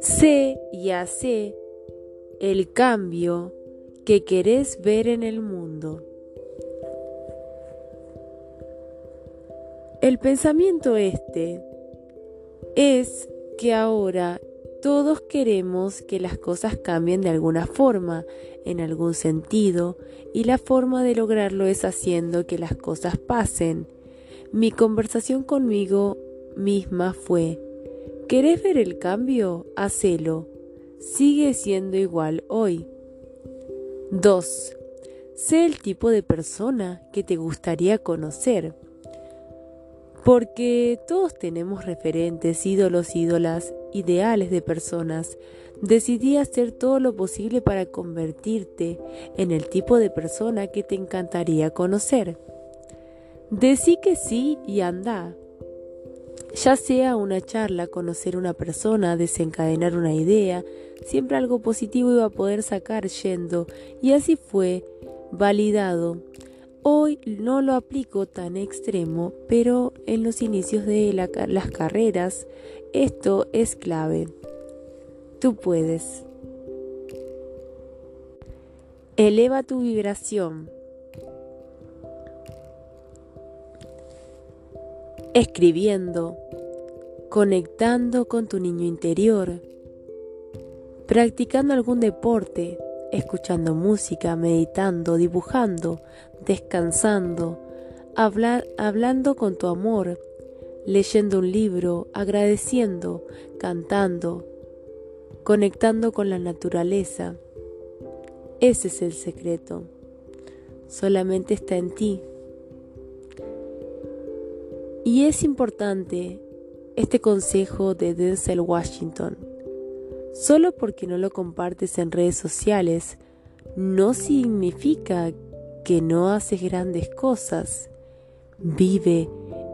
Sé y hace el cambio que querés ver en el mundo. El pensamiento este es que ahora todos queremos que las cosas cambien de alguna forma, en algún sentido, y la forma de lograrlo es haciendo que las cosas pasen. Mi conversación conmigo misma fue, ¿querés ver el cambio? Hacelo. Sigue siendo igual hoy. 2. Sé el tipo de persona que te gustaría conocer. Porque todos tenemos referentes, ídolos, ídolas, ideales de personas. Decidí hacer todo lo posible para convertirte en el tipo de persona que te encantaría conocer. Decí que sí y anda. Ya sea una charla, conocer una persona, desencadenar una idea, siempre algo positivo iba a poder sacar yendo, y así fue, validado. Hoy no lo aplico tan extremo, pero en los inicios de las carreras esto es clave. Tú puedes. Eleva tu vibración. Escribiendo, conectando con tu niño interior, practicando algún deporte, escuchando música, meditando, dibujando, descansando, hablando con tu amor, leyendo un libro, agradeciendo, cantando, conectando con la naturaleza. Ese es el secreto. Solamente está en ti. Y es importante este consejo de Denzel Washington. Solo porque no lo compartes en redes sociales no significa que no haces grandes cosas. Vive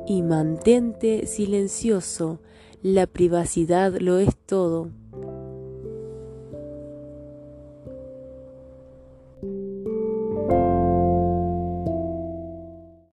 y mantente silencioso. La privacidad lo es todo.